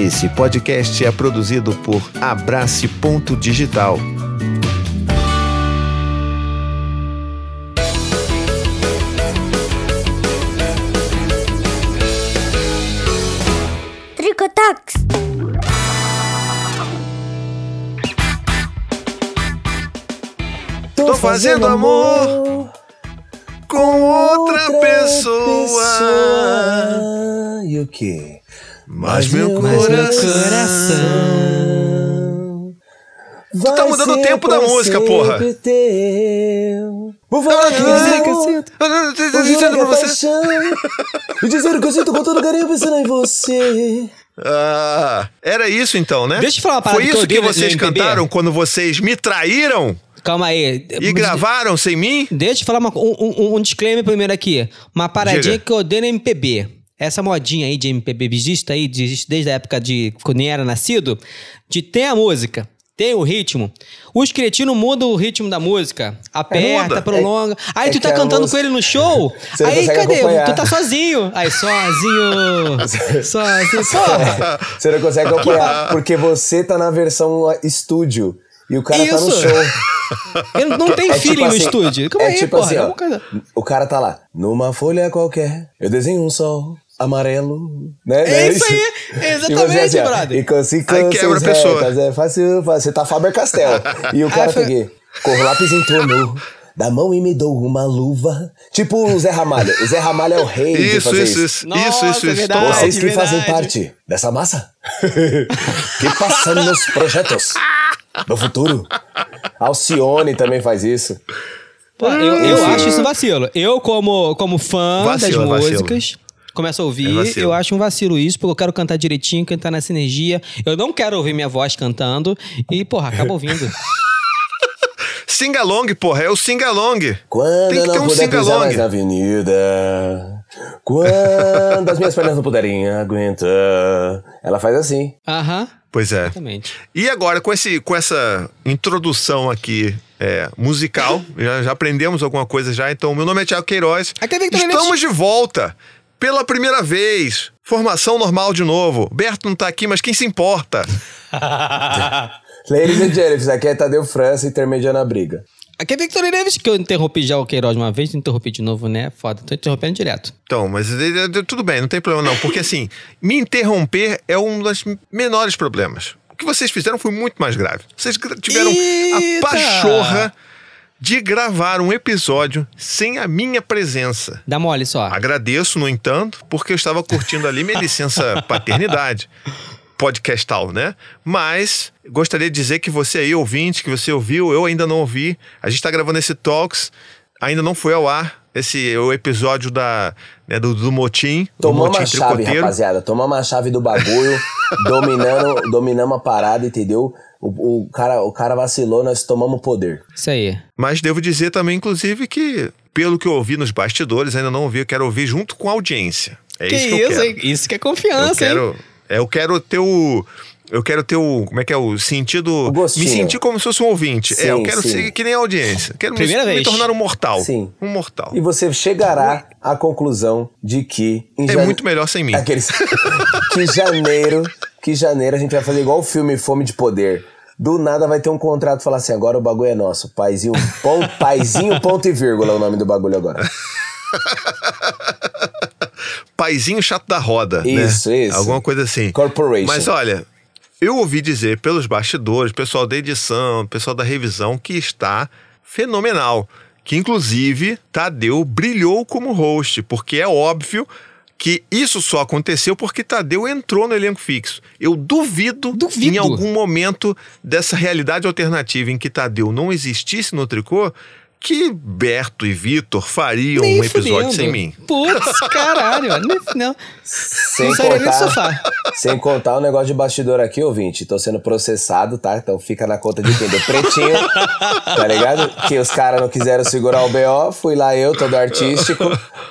Esse podcast é produzido por Abrace Ponto Digital. Tricotax. Tô fazendo amor com outra pessoa. E o quê? Mas meu Mas coração. Tu tá mudando o tempo da música, porra. Teu. Vou falar que dizer que eu sinto. Eu tô Vou dizendo pra jogar você. paixão. E dizer que eu sinto com todo carinho pensando em você. Ah, era isso então, né? Deixa eu falar uma parada Foi que eu isso que no vocês cantaram quando vocês me traíram Calma aí. e gravaram sem mim? Deixa eu falar uma- um, um- um disclaimer primeiro aqui. Uma paradinha Diga. que eu odeio no MPB. Essa modinha aí de MPB existe aí, existe desde a época de quando nem era nascido, de tem a música, tem o ritmo. Os cretinos mudam o ritmo da música. Aperta, muda. prolonga. Aí é tu tá cantando música- com ele no show. Você aí cadê? acompanhar. Tu tá sozinho. Aí sozinho. sozinho. Porra. Você não consegue acompanhar, porque você tá na versão estúdio. E o cara tá no Isso. show. Ele não tem É feeling tipo no assim, estúdio. Calma é aí, tipo assim, é ó, coisa- o cara tá lá, numa folha qualquer, eu desenho um sol amarelo, né? É Né? isso aí, E exatamente, você assim, brother. E com Aí quebra a pessoa. retas, é fácil, fácil. Você tá Faber Castell. E o cara Aí foi- peguei, corro lápis em torno da mão e me dou uma luva. Tipo o Zé Ramalho. O Zé Ramalho é o rei de Isso, fazer isso, isso. isso. Nossa, isso, isso, é isso. verdade. Total. Vocês que verdade. fazem parte dessa massa que passa nos projetos do futuro. Alcione também faz isso. Pô, eu, eu acho isso vacilo. Eu, como, como fã Vacilo, das vacilo. Começo a É ouvir, vacilo. eu acho um vacilo isso, porque eu quero cantar direitinho, cantar nessa energia. Eu não quero ouvir minha voz cantando e, porra, acaba ouvindo. Singalong, porra, é o singalong. Quando Tem eu que não ter um puder pisar sing-along. mais na avenida. Quando as minhas pernas não puderem aguentar. Ela faz assim. Aham, Pois é. exatamente. E agora, com, esse, com essa introdução aqui é, musical, já, já aprendemos alguma coisa já. Então, meu nome é Thiago Queiroz. É Estamos de volta pela primeira vez. Formação normal de novo. Berto não tá aqui, mas quem se importa? Ladies and gentlemen, aqui é Tadeu França intermediando a briga. Aqui é Victor Neves, que eu interrompi já o Queiroz uma vez, interrompi de novo, né? Foda, tô interrompendo direto. Então, mas eh, eh, tudo bem, não tem problema não. Porque assim, me interromper é um dos menores problemas. O que vocês fizeram foi muito mais grave. Vocês tiveram a Eita! pachorra de gravar um episódio sem a minha presença. Dá mole só. Agradeço, no entanto, porque eu estava curtindo ali minha licença paternidade podcastal, né? Mas gostaria de dizer que você aí, ouvinte, que você ouviu, eu ainda não ouvi. A gente está gravando esse Talks, ainda não foi ao ar. Esse é o episódio da, né, do, do Motim, do Tomamos Motim a chave, rapaziada. Tomamos a chave do bagulho, dominando, dominamos a parada, entendeu? O, o, cara, o cara vacilou, nós tomamos o poder. Isso aí. Mas devo dizer também, inclusive, que pelo que eu ouvi nos bastidores, ainda não ouvi, eu quero ouvir junto com a audiência. É que isso que eu isso, quero. hein? Isso que é Eu confiança, hein? quero, é, eu quero ter o. Eu quero ter o. Como é que é? O sentido. O me sentir como se fosse um ouvinte. é, eu Sim, quero sim. ser que nem a audiência. Quero Primeira me, me vez. tornar um mortal. Sim. Um mortal. E você chegará à conclusão de que. Em É jane- muito melhor sem mim. Aqueles... que janeiro, que janeiro a gente vai fazer igual o filme Fome de Poder. Do nada vai ter um contrato e falar assim: agora o bagulho é nosso. Paizinho, pon, paizinho, ponto e vírgula é o nome do bagulho agora. Paizinho chato da roda. Isso, né? isso. Alguma coisa assim. Corporation. Mas olha, eu ouvi dizer pelos bastidores, pessoal da edição, pessoal da revisão, que está fenomenal. Que inclusive Tadeu brilhou como host, porque é óbvio que isso só aconteceu porque Tadeu entrou no elenco fixo. Eu duvido, Duvido. em algum momento dessa realidade alternativa em que Tadeu não existisse no tricô, que Berto e Vitor fariam Nem um episódio fudendo. sem mim. Putz, caralho. não. Sem Não contar, sofá. sem contar o negócio de bastidor aqui, ouvinte. Tô sendo processado, tá? Então fica na conta de quem? Do pretinho, tá ligado? Que os caras não quiseram segurar o BO. Fui lá eu, todo artístico,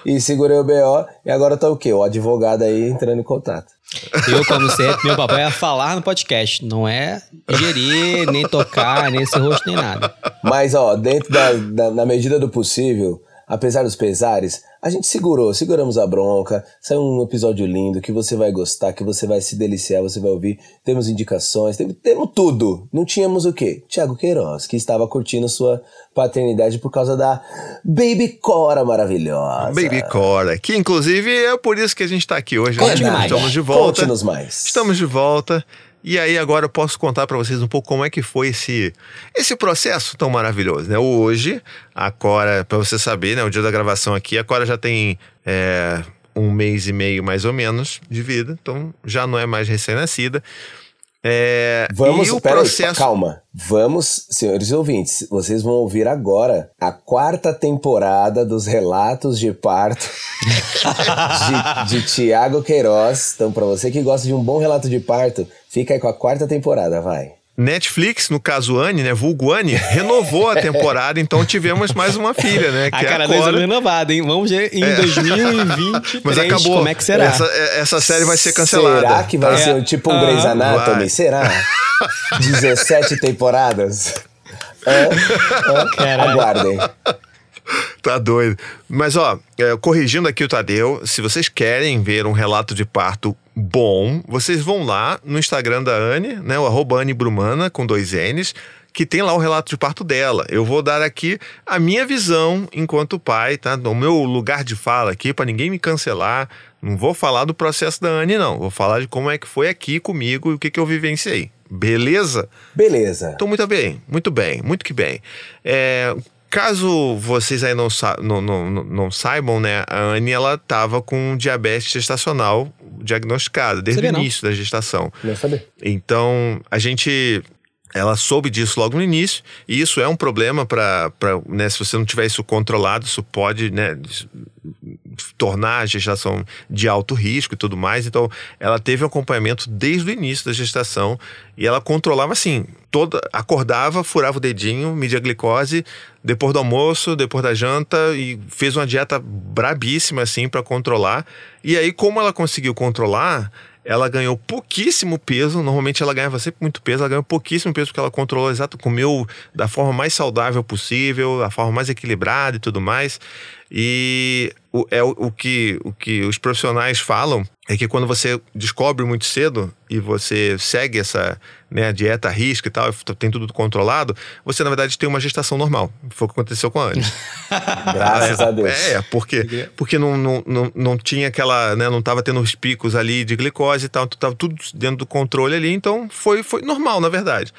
e segurei o BO. E agora tá o quê? O advogado aí entrando em contato. Eu, como sempre, meu papel é falar no podcast. Não é gerir, nem tocar, nem ser rosto, nem nada. Mas, ó, dentro da, da- na medida do possível, apesar dos pesares, A gente segurou, seguramos a bronca. Saiu um episódio lindo que você vai gostar, que você vai se deliciar, você vai ouvir. Temos indicações, temos, temos tudo. Não tínhamos o quê? Tiago Queiroz, que estava curtindo sua paternidade por causa da Baby Cora maravilhosa. Baby Cora, que inclusive é por isso que a gente está aqui hoje. Né? Estamos de volta. Conte-nos mais. Estamos de volta. E aí agora eu posso contar para vocês um pouco como é que foi esse, esse processo tão maravilhoso, né? Hoje, a Cora, para você saber, né? O dia da gravação aqui, a Cora já tem é, um mês e meio mais ou menos de vida, então já não é mais recém-nascida. É, Vamos, e o aí, processo... calma. Vamos, senhores ouvintes, vocês vão ouvir agora a quarta temporada dos relatos de parto de, de Tiago Queiroz. Então, para você que gosta de um bom relato de parto, fica aí com a quarta temporada, vai. Netflix, no caso Anne, né? Vulgo Anne, renovou a temporada, então tivemos mais uma filha, né? A Que é cara a deles é renovada, hein? Vamos ver em 2023 Mas acabou. como é que será. Essa, essa série vai ser cancelada. Será que vai tá? ser tipo um Ah, Grey's Anatomy? vai. Será? 17 temporadas? É, é, aguardem. Tá doido. Mas, ó, é, corrigindo aqui o Tadeu, se vocês querem ver um relato de parto bom, vocês vão lá no Instagram da Anne, né? O arroba Anne Brumana, com dois N's, que tem lá o relato de parto dela. Eu vou dar aqui a minha visão enquanto pai, tá? O meu lugar de fala aqui, para ninguém me cancelar. Não vou falar do processo da Anne, não. Vou falar de como é que foi aqui comigo e o que, que eu vivenciei. Beleza? Beleza. Então, muito bem, muito bem, muito que bem. É, caso vocês aí não, sa não, não, não- saibam, né? A Anne, ela tava com diabetes gestacional diagnosticada desde o início da gestação. Não saber. Então, a gente. Ela soube disso logo no início, e isso é um problema para. Né, se você não tiver isso controlado, isso pode né, tornar a gestação de alto risco e tudo mais. Então, ela teve um acompanhamento desde o início da gestação e ela controlava assim: toda, acordava, furava o dedinho, media a glicose, depois do almoço, depois da janta, e fez uma dieta brabíssima assim para controlar. E aí, como ela conseguiu controlar, ela ganhou pouquíssimo peso. Normalmente ela ganhava sempre muito peso, ela ganhou pouquíssimo peso porque ela controlou exato, comeu da forma mais saudável possível, da forma mais equilibrada e tudo mais. E o, é o, o que, o que os profissionais falam é que quando você descobre muito cedo e você segue essa né, dieta risca e tal, tem tudo controlado, você na verdade tem uma gestação normal. Foi o que aconteceu com a Anne. Graças é, a Deus. É, porque, porque não, não, não, não tinha aquela, né, não tava tendo os picos ali de glicose e tal, tava tudo dentro do controle ali, então foi, foi normal, na verdade.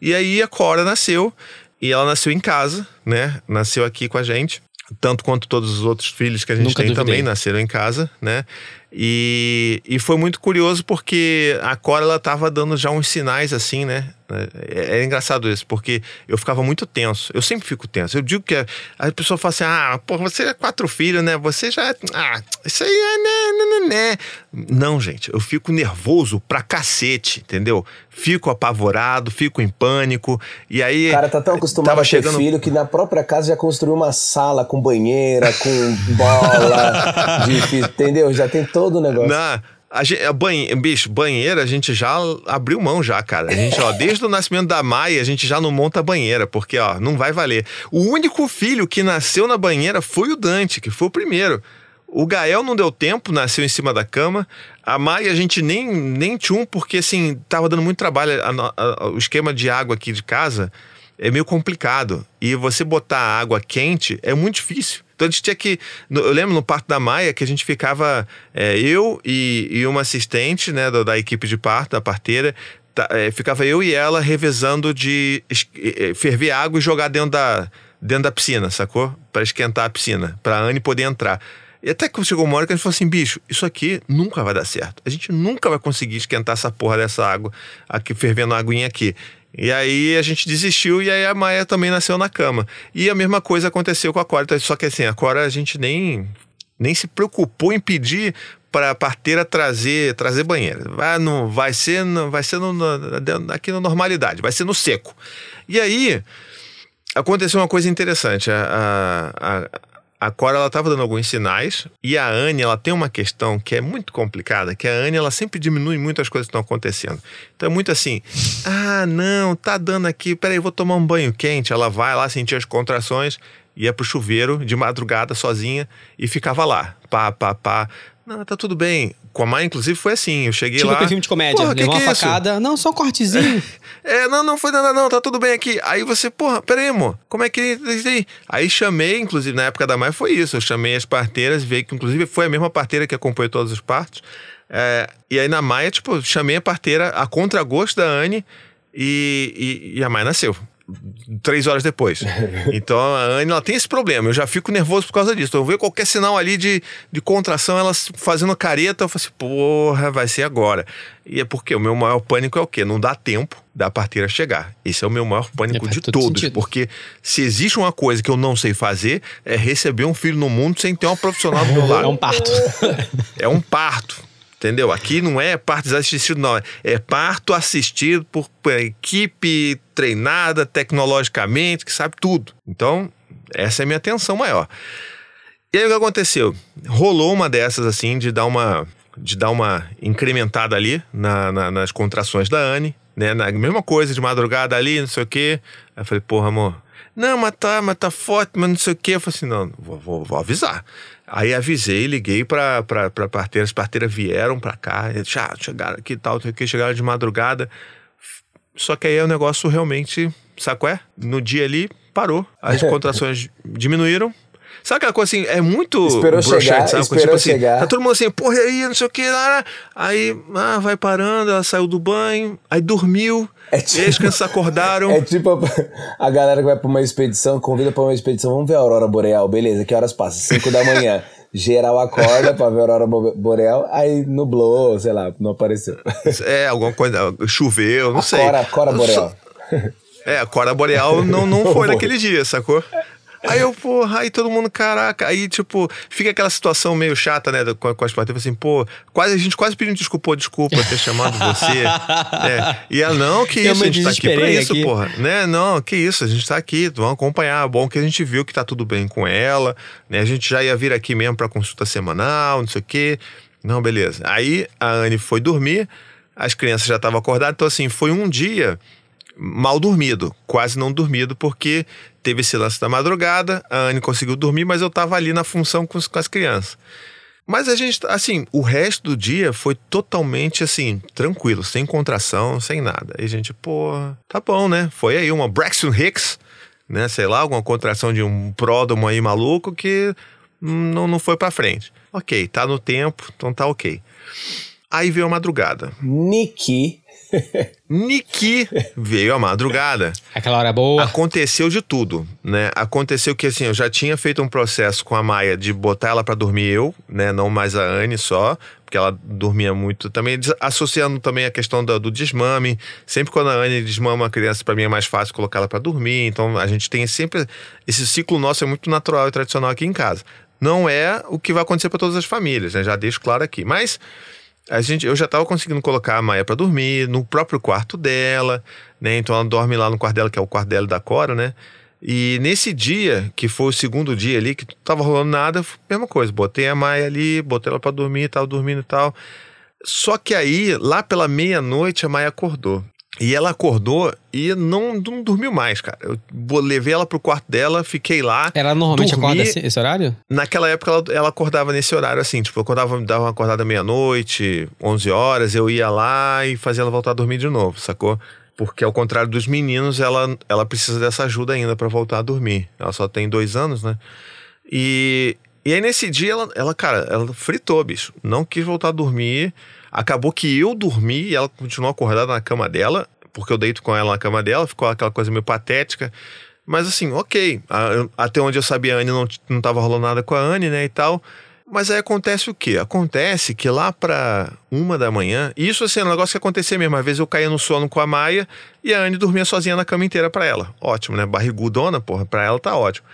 E aí a Cora nasceu, e ela nasceu em casa, né, nasceu aqui com a gente, tanto quanto todos os outros filhos que a gente Nunca tem duvidei. também nasceram em casa, né, e, e foi muito curioso porque a Cora, ela tava dando já uns sinais assim, né, é, é engraçado isso, porque eu ficava muito tenso. Eu sempre fico tenso. Eu digo que a, a pessoa fala assim: ah, pô, você é quatro filhos, né? Você já. é- Ah, isso aí é. Né, né, né, né. Não, gente, eu fico nervoso pra cacete, entendeu? Fico apavorado, fico em pânico. E aí. O cara tá tão acostumado tava a ter chegando- filho que na própria casa já construiu uma sala com banheira, com bola, de, entendeu? Já tem todo o negócio. Na, a gente, a banhe, bicho, banheira a gente já abriu mão já, cara. A gente, ó, desde o nascimento da Maia, a gente já não monta banheira, porque, ó, não vai valer. O único filho que nasceu na banheira foi o Dante, que foi o primeiro. O Gael não deu tempo, nasceu em cima da cama. A Maia a gente nem, nem tinha um, porque, assim, tava dando muito trabalho. A a- o esquema de água aqui de casa é meio complicado. E você botar água quente é muito difícil. Então a gente tinha que. Eu lembro no parto da Maia que a gente ficava. é, eu e, e uma assistente né, da, da equipe de parto, da parteira. tá, é, ficava eu e ela revezando de ferver água e jogar dentro da, dentro da piscina, sacou? Para esquentar a piscina, para a Anne poder entrar. E até que chegou uma hora que a gente falou assim, bicho, isso aqui nunca vai dar certo. A gente nunca vai conseguir esquentar essa porra dessa água, aqui fervendo a aguinha aqui. E aí a gente desistiu e aí a Maia também nasceu na cama. E a mesma coisa aconteceu com a Cora. Só que assim, a Cora a gente nem, nem se preocupou em pedir para a parteira trazer trazer banheira. Vai, no, vai ser, no, vai ser no, no- aqui na normalidade, vai ser no seco. E aí aconteceu uma coisa interessante. A, a, a Cora ela estava dando alguns sinais e a Anne ela tem uma questão que é muito complicada, que a Anne ela sempre diminui muito as coisas que estão acontecendo. Então é muito assim, ah não, tá dando aqui, peraí, vou tomar um banho quente. Ela vai lá sentir as contrações ia pro chuveiro de madrugada sozinha e ficava lá. Pá, pá, pá. Não, tá tudo bem. Com a mãe, inclusive, foi assim. Eu cheguei Tipo lá. aquele filme de comédia. Porra, que Levou que uma é isso? facada. Não, só um cortezinho. É, não, não foi nada, não, tá tudo bem aqui. Aí você, porra, peraí, amor, como é que isso aí? Aí chamei, inclusive, na época da mãe foi isso. Eu chamei as parteiras, veio que, inclusive, foi a mesma parteira que acompanhou todos os partos. É, e aí na Maia, tipo, chamei a parteira a contragosto da Anne e, e, e a Maia nasceu. Três horas depois. Então a Anne ela tem esse problema. Eu já fico nervoso por causa disso. Então, eu vejo qualquer sinal ali de, de contração, ela fazendo careta, eu falo assim, porra, vai ser agora. E é porque o meu maior pânico é o quê? Não dá tempo da parteira chegar. Esse é o meu maior pânico É, de todo todos. sentido. Porque se existe uma coisa que eu não sei fazer, é receber um filho no mundo sem ter uma profissional do meu lado. É um parto. É um parto. Entendeu? Aqui não é parto assistido, não. É parto assistido por equipe treinada tecnologicamente, que sabe tudo. Então, essa é a minha atenção maior. E aí o que aconteceu? Rolou uma dessas, assim, de dar uma, de dar uma incrementada ali na- na- nas contrações da Anne, né? Na mesma coisa, de madrugada ali, não sei o quê. Aí eu falei, porra, amor. Não, mas tá, mas tá forte, mas não sei o quê. Eu falei assim, não, vou, vou- vou avisar. Aí avisei, liguei pra, pra, parteira, as parteiras vieram pra cá, já chegaram aqui e tal, quê, chegaram de madrugada. Só que aí o negócio realmente, sabe qual é? No dia ali, parou. As contrações diminuíram. Sabe aquela coisa assim, é muito Esperou broxante, chegar, sabe? esperou assim, chegar. Tá todo mundo assim, porra, e aí, não sei o que, lá. aí ah, vai parando, ela saiu do banho, aí dormiu, É e aí as crianças acordaram. É tipo a, a galera que vai pra uma expedição, convida pra uma expedição, vamos ver a aurora boreal, beleza, que horas passa? 5 da manhã. Geral acorda pra ver a aurora bo- boreal, aí nublou, sei lá, não apareceu. É, alguma coisa, choveu, não A sei. Cora, Cora boreal. É, a Cora Boreal não, não foi naquele dia, sacou? Aí eu, porra, aí todo mundo, caraca, aí tipo, fica aquela situação meio chata, né, com, com as parteiras, assim, pô, quase, a gente quase pediu desculpa, desculpa ter chamado você, né, e ela, não, que isso, a gente tá aqui pra isso, aqui. porra, né, não, que isso, a gente tá aqui, vamos acompanhar, bom que a gente viu que tá tudo bem com ela, né, a gente já ia vir aqui mesmo pra consulta semanal, não sei o quê, não, beleza. Aí a Anne foi dormir, as crianças já estavam acordadas, então assim, foi um dia mal dormido, quase não dormido, porque teve esse lance da madrugada, a Anne conseguiu dormir, mas eu tava ali na função com, com as crianças. Mas a gente, assim, o resto do dia foi totalmente, assim, tranquilo, sem contração, sem nada. E a gente, pô, tá bom, né? Foi aí uma Braxton Hicks, né? Sei lá, alguma contração de um pródomo aí maluco que não, não foi pra frente. Ok, tá no tempo, então tá ok. Aí veio a madrugada. Niki. Niki veio a madrugada. Aquela hora boa. Aconteceu de tudo, né? Aconteceu que assim, eu já tinha feito um processo com a Maia de botar ela pra dormir eu, né? Não mais a Anne só, porque ela dormia muito. Também associando também a questão do, do desmame. Sempre quando a Anne desmama a criança, pra mim é mais fácil colocar ela pra dormir. Então a gente tem sempre esse ciclo nosso é muito natural e tradicional aqui em casa. Não é o que vai acontecer pra todas as famílias, né? Já deixo claro aqui. Mas a gente, eu já estava conseguindo colocar a Maia para dormir no próprio quarto dela, né? Então ela dorme lá no quarto dela, que é o quarto dela da Cora, né? E nesse dia, que foi o segundo dia ali, que não tava rolando nada, mesma coisa. Botei a Maia ali, botei ela para dormir, tava dormindo e tal. Só que aí, lá pela meia-noite, a Maia acordou. E ela acordou e não, não dormiu mais, cara. Eu levei ela pro quarto dela, fiquei lá. Ela normalmente dormi. acorda esse, esse horário? Naquela época ela, ela acordava nesse horário assim, tipo, eu acordava, dava uma acordada meia-noite, 11 horas, eu ia lá e fazia ela voltar a dormir de novo, sacou? Porque ao contrário dos meninos, ela, ela precisa dessa ajuda ainda pra voltar a dormir. Ela só tem dois anos, né? E, e aí nesse dia ela, ela, cara, ela fritou, bicho. Não quis voltar a dormir. Acabou que eu dormi e ela continuou acordada na cama dela, porque eu deito com ela na cama dela, ficou aquela coisa meio patética. Mas assim, ok. Até onde eu sabia, a Anne não, não tava rolando nada com a Anne, né, e tal. Mas aí acontece o quê? Acontece que lá pra uma da manhã, isso assim, é um negócio que acontecia mesmo. Às vezes eu caía no sono com a Maia e a Anne dormia sozinha na cama inteira pra ela. Ótimo, né? Barrigudona, porra, pra ela tá ótimo.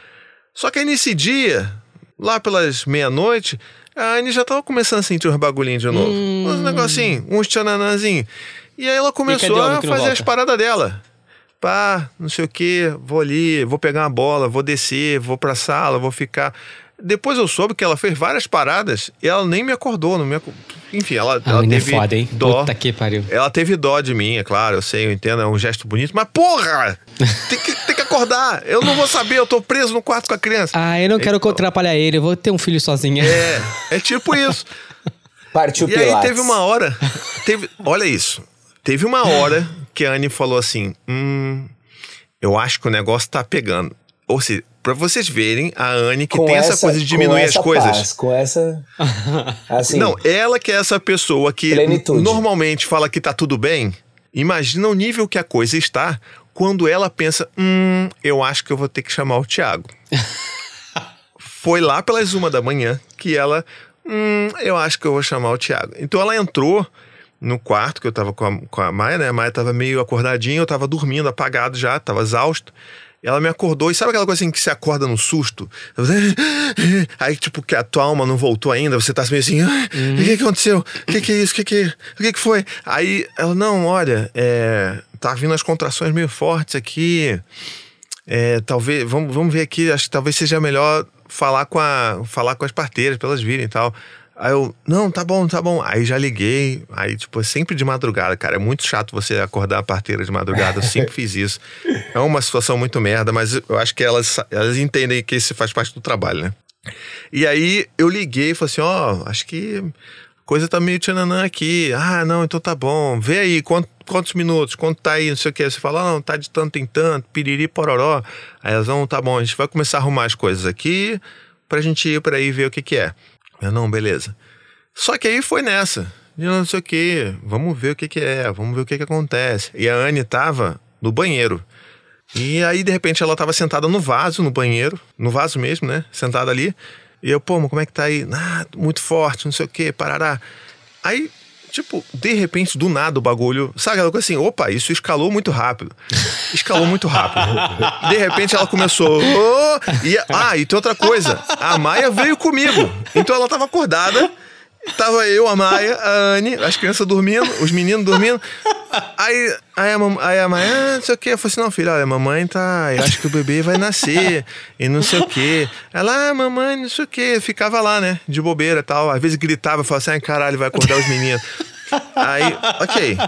Só que aí nesse dia, lá pelas meia-noite, a Anne já tava começando a sentir uns bagulhinhos de novo. Uns negocinhos, uns tchananãzinhos. E aí ela começou a fazer as paradas dela. Pá, não sei o que, vou ali, vou pegar uma bola, vou descer, vou pra sala, vou ficar. Depois eu soube que ela fez várias paradas e ela nem me acordou, não me ac- Enfim, ela, Ah, ela é teve foda, hein? dó. Puta que pariu. Ela teve dó de mim, é claro, eu sei, eu entendo, é um gesto bonito, mas porra! Tem que, tem que acordar! Eu não vou saber, eu tô preso no quarto com a criança. Ah, eu não quero Então- atrapalhar ele, eu vou ter um filho sozinha. É, é tipo isso. Partiu E aí Pilates. teve uma hora. Teve, olha isso. Teve uma hora que a Anne falou assim: Hum, eu acho que o negócio tá pegando. Ou seja, pra vocês verem a Anne que Com tem essa, coisa de com diminuir as essa coisas. paz, com essa. Assim. Não, ela que é essa pessoa que Plenitude. normalmente fala que tá tudo bem. Imagina o nível que a coisa está quando ela pensa: hum, eu acho que eu vou ter que chamar o Thiago. Foi lá pelas uma da manhã que ela, hum, eu acho que eu vou chamar o Thiago. Então ela entrou no quarto que eu tava com a, com a Maia, né? A Maia tava meio acordadinha, eu tava dormindo, apagado já, tava exausto. Ela me acordou, e sabe aquela coisa assim que você acorda no susto? Aí, tipo, que a tua alma não voltou ainda, você tá meio assim, "Ah, o que, que aconteceu? O que, que é isso? O que, que, o que, que foi? Aí ela, não, olha, é, tá vindo as contrações meio fortes aqui. É, talvez, vamos, vamos ver aqui, acho que talvez seja melhor falar com, a, falar com as parteiras pra elas virem e tal. Aí eu, não, tá bom, tá bom. Aí já liguei, aí, tipo, é sempre de madrugada, cara. É muito chato você acordar a parteira de madrugada, eu sempre fiz isso. É uma situação muito merda, mas eu acho que elas, elas entendem que isso faz parte do trabalho, né? E aí eu liguei e falei assim: ó, acho que coisa tá meio tchananã aqui. Ah, não, então tá bom. Vê aí quanto- quantos minutos, quanto tá aí, não sei o que. Você fala, ah, não, tá de tanto em tanto, piriri, pororó. Aí elas vão, tá bom, a gente vai começar a arrumar as coisas aqui pra gente ir por aí ver o que que é. Eu, não, beleza. Só que aí foi nessa. De não sei o que, vamos ver o que que é, vamos ver o que que acontece. E a Anne tava no banheiro. E aí, de repente, ela tava sentada no vaso, no banheiro, no vaso mesmo, né? Sentada ali. E eu, pô, como é que tá aí? Ah, muito forte, não sei o quê, parará. Aí, tipo, de repente, do nada o bagulho. Sabe coisa assim? Opa, isso escalou muito rápido. Escalou muito rápido. De repente ela começou. "Oh", e, ah, e tem outra coisa. A Maia veio comigo. Então ela tava acordada. Tava eu, a Maia, a Anne, as crianças dormindo, os meninos dormindo. Aí, aí, a, mam- aí a Maia, ah, não sei o quê. Eu falei assim: não, filha, olha, a mamãe tá. Eu acho que o bebê vai nascer e não sei o quê. Ela, ah, mamãe, não sei o quê. Ficava lá, né? De bobeira e tal. Às vezes gritava, falava assim: ai, caralho, vai acordar os meninos. Aí, ok.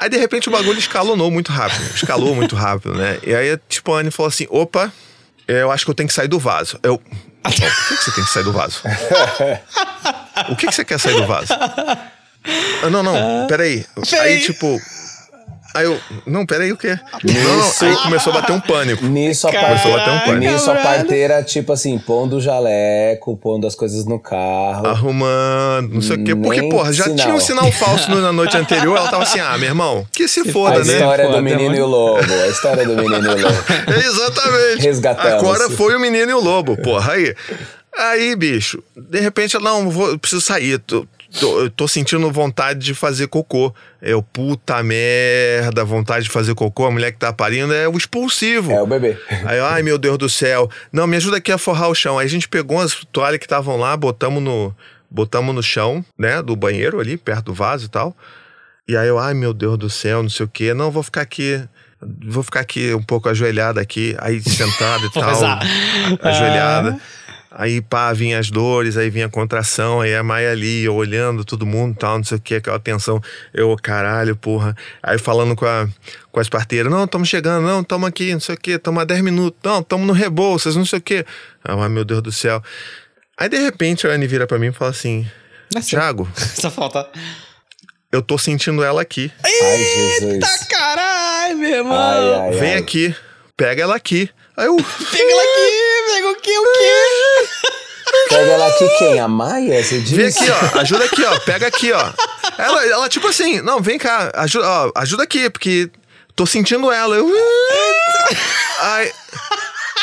Aí, de repente, o bagulho escalonou muito rápido. Escalou muito rápido, né? E aí, tipo, a Anne falou assim: opa, eu acho que eu tenho que sair do vaso. Eu. "Ó, Por que, que você tem que sair do vaso? O que, que você quer sair do vaso? Ah, não, não, peraí. Aí, tipo. Aí eu. Não, peraí, o quê? Não, não. Aí começou a bater um pânico. Nisso a, Começou a bater um pânico. Nisso a parteira, tipo assim, pondo o jaleco, pondo as coisas no carro. Arrumando, não sei o quê. Porque, porra, já sinal. tinha um sinal falso na noite anterior. Ela tava assim, ah, meu irmão, que se a foda, né? história do menino e o lobo. A história do menino e o lobo. Exatamente. Resgatamos. Agora foi o menino e o lobo, porra. Aí, aí bicho, de repente, ela, não, vou, eu preciso sair. Tô, tô, eu tô sentindo vontade de fazer cocô. Eu, puta merda, vontade de fazer cocô. A mulher que tá parindo é o expulsivo. É o bebê. Aí, eu, ai meu Deus do céu. Não, me ajuda aqui a forrar o chão. Aí a gente pegou as toalhas que estavam lá, botamos no, botamos no chão, né, do banheiro ali, perto do vaso e tal. E aí eu, ai meu Deus do céu, não sei o quê. Não, vou ficar aqui. Vou ficar aqui um pouco ajoelhada aqui, aí sentada e tal. Rezar. Ajoelhada. Aí, pá, vinha as dores, aí vinha a contração, aí a Maia ali, eu olhando todo mundo tal, não sei o que, aquela tensão. Eu, caralho, porra. Aí falando com, a, com as parteiras, não, estamos chegando, não, estamos aqui, não sei o que, estamos há 10 minutos, não, estamos no Rebouças, não sei o que. Ai, meu Deus do céu. Aí, de repente, a Anne vira pra mim e fala assim, Nasceu. Thiago, Só falta. eu tô sentindo ela aqui. Ai, Jesus. Tá caralho, meu irmão. Ai, ai, Vem ai. aqui, pega ela aqui. Aí eu, Pega ela aqui, pega o quê, o quê? Pega ela aqui quem? A Maia, você disse? Vem aqui, ó. Ajuda aqui, ó. Pega aqui, ó. Ela, ela tipo assim, não, vem cá. Ajuda, ó, ajuda aqui, porque tô sentindo ela. Eu... Ai...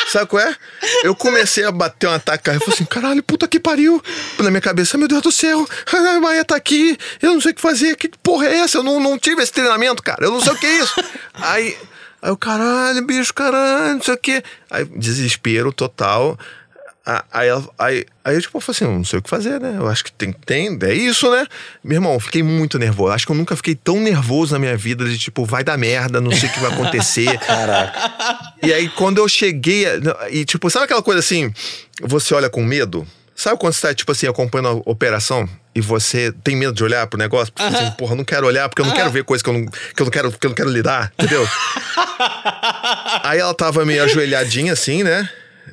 Sabe qual é? Eu comecei a bater um ataque. Eu falei assim, caralho, puta que pariu. Na minha cabeça, meu Deus do céu. A Maia tá aqui. Eu não sei o que fazer. Que porra é essa? Eu não, não tive esse treinamento, cara. Eu não sei o que é isso. Aí, aí eu, caralho, bicho, caralho, não sei o que. Aí, desespero total. A- Aí, ela- aí, aí eu, tipo, eu falei assim, eu não sei o que fazer, né? Eu acho que tem, tem, é isso, né? Meu irmão, fiquei muito nervoso. Acho que eu nunca fiquei tão nervoso na minha vida de, tipo, vai dar merda, não sei o que vai acontecer. Caraca. E aí, quando eu cheguei. E, tipo, sabe aquela coisa assim? Você olha com medo? Sabe quando você tá, tipo assim, acompanhando a operação e você tem medo de olhar pro negócio? Porque você assim, porra, eu não quero olhar porque eu não quero ver coisa que eu não, que eu não, quero, que eu não quero lidar, entendeu? Aí ela tava meio ajoelhadinha assim, né?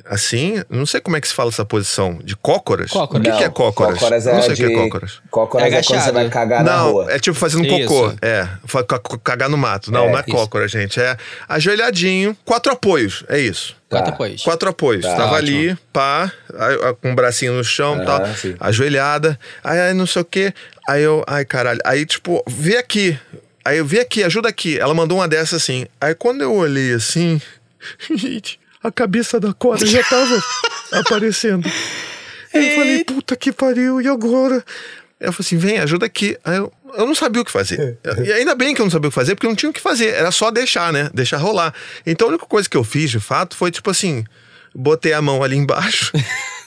Assim, não sei como é que se fala essa posição. De cócoras? Cócoras. O que, Não, que é cócoras? cócoras é não sei de- o que é cócoras. Cócoras É é, quando você vai cagar na Não, rua. é tipo fazendo um Isso. cocô. É, cagar no mato. Não, É, não é isso. cócora, gente. É ajoelhadinho, quatro apoios. É isso. Quatro Tá. apoios. Quatro apoios. Tá. Tava Ótimo. ali, pá, a- a- com o bracinho no chão e Ah, tal, sim. ajoelhada. Aí, aí não sei o quê. Aí eu, ai caralho. Aí tipo, vê aqui. Aí eu vi aqui, ajuda aqui. Ela mandou uma dessa assim. Aí quando eu olhei assim, gente, a cabeça da Cora já tava aparecendo. Aí eu falei, puta que pariu, e agora? Ela falou assim: vem, ajuda aqui. Aí eu, eu não sabia o que fazer. E ainda bem que eu não sabia o que fazer, porque eu não tinha o que fazer. Era só deixar, né? Deixar rolar. Então a única coisa que eu fiz, de fato, foi tipo assim: botei a mão ali embaixo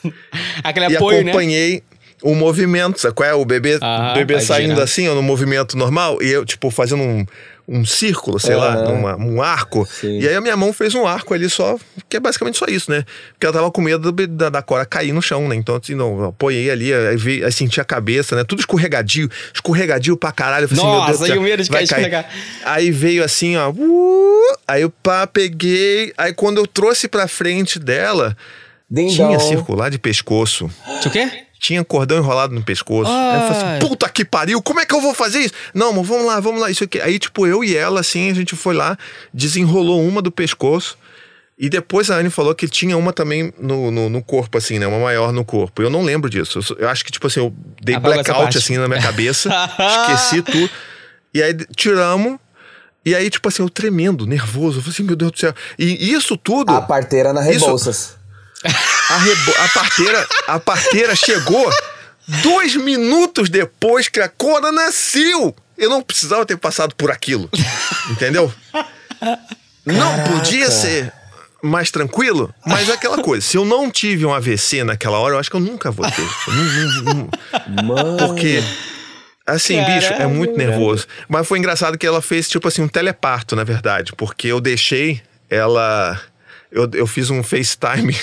Aquele e apoio, né? acompanhei o movimento. Sabe qual é? O bebê, Ah, bebê vai saindo girar. assim, ó, no movimento normal, e eu, tipo, fazendo um, um círculo, sei lá, numa- um arco. Sim. E aí a minha mão fez um arco ali só, que é basicamente só isso, né? Porque ela tava com medo do- da, da Cora cair no chão, né? Então, assim, não, apoiei ali, aí, vi, aí senti a cabeça, né? Tudo escorregadio, escorregadio pra caralho. Eu falei assim, meu Deus Nossa, do céu, e o medo de vai cair, cair. Aí veio assim, ó. uh, aí eu pá, peguei. Aí quando eu trouxe pra frente dela, Ding tinha dong. circular de pescoço. Tinha o quê? Tinha cordão enrolado no pescoço. Falei Ai. assim, puta que pariu, como é que eu vou fazer isso? Não, mas vamos lá, vamos lá, isso aqui. Aí, tipo, eu e ela, assim, a gente foi lá, desenrolou uma do pescoço. E depois a Anne falou que tinha uma também no, no, no corpo, assim, né? Uma maior no corpo. Eu não lembro disso. Eu, eu acho que, tipo assim, eu dei Apagou essa blackout, assim, na minha cabeça. esqueci tudo. E aí tiramos. E aí, tipo assim, eu tremendo, nervoso. Eu falei assim, meu Deus do céu. E isso tudo. A parteira na Isso- Rebouças. A, rebo- a parteira, a parteira chegou dois minutos depois que a Cora nasceu. Eu não precisava ter passado por aquilo. Entendeu? Não Caraca. podia ser mais tranquilo, mas é aquela coisa. Se eu não tive um AVC naquela hora, eu acho que eu nunca vou ter. Não- não- não- Mano. porque. Assim, Caralho, bicho, é muito nervoso. Mas foi engraçado que ela fez, tipo assim, um teleparto, na verdade. Porque eu deixei ela. Eu, eu fiz um FaceTime,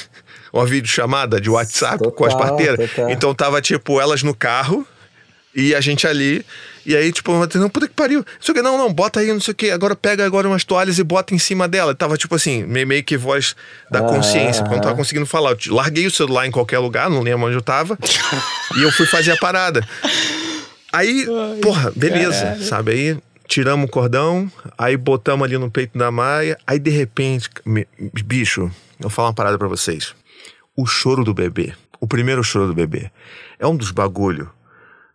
uma videochamada de WhatsApp com as Total, parteiras. total. Então tava, tipo, elas no carro e a gente ali. E aí, tipo, não, puta que pariu. Não que, não, não, bota aí, não sei o que. Agora pega agora umas toalhas e bota em cima dela. Tava, tipo assim, meio, que voz da Aham, consciência, porque eu não tava aham. conseguindo falar. Eu larguei o celular em qualquer lugar, não lembro onde eu tava. e eu fui fazer a parada. Aí, porra, beleza, sabe? Aí tiramos o cordão, aí botamos ali no peito da Maia, aí de repente, bicho, eu vou falar uma parada pra vocês. O choro do bebê, o primeiro choro do bebê, é um dos bagulho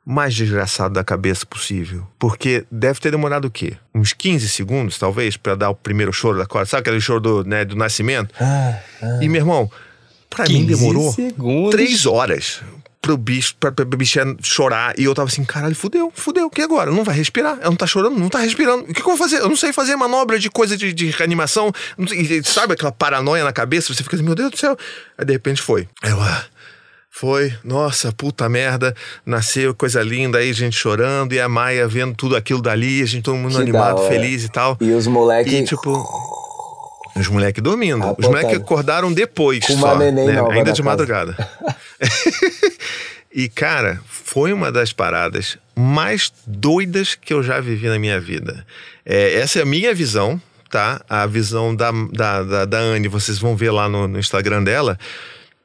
mais desgraçado da cabeça possível. Porque deve ter demorado o quê? Uns 15 segundos, talvez, pra dar o primeiro choro da corda. Sabe aquele choro do, né, do nascimento? Ah, ah. E, meu irmão, pra mim 15 demorou segundos. três horas pro bicho, pra, pra, bicha chorar. E eu tava assim, caralho, fudeu, fudeu. O que agora? Não vai respirar. Ela não tá chorando, não tá respirando. O que, que eu vou fazer? Eu não sei fazer manobra de coisa de, de reanimação. Sei- sabe aquela paranoia na cabeça? Você fica assim, meu Deus do céu. Aí de repente foi. Aí eu, ah, foi, nossa, puta merda, nasceu, coisa linda, aí gente chorando, e a Maia vendo tudo aquilo dali, a gente todo mundo Que animado, hora. feliz e tal. E os moleques. E tipo. Os moleques dormindo. Ah, os moleques acordaram depois. Com só, uma neném né? Ainda de casa. madrugada. e, cara, foi uma das paradas mais doidas que eu já vivi na minha vida. É, essa é a minha visão, tá? A visão da, da, da, da Anne, vocês vão ver lá no, no Instagram dela.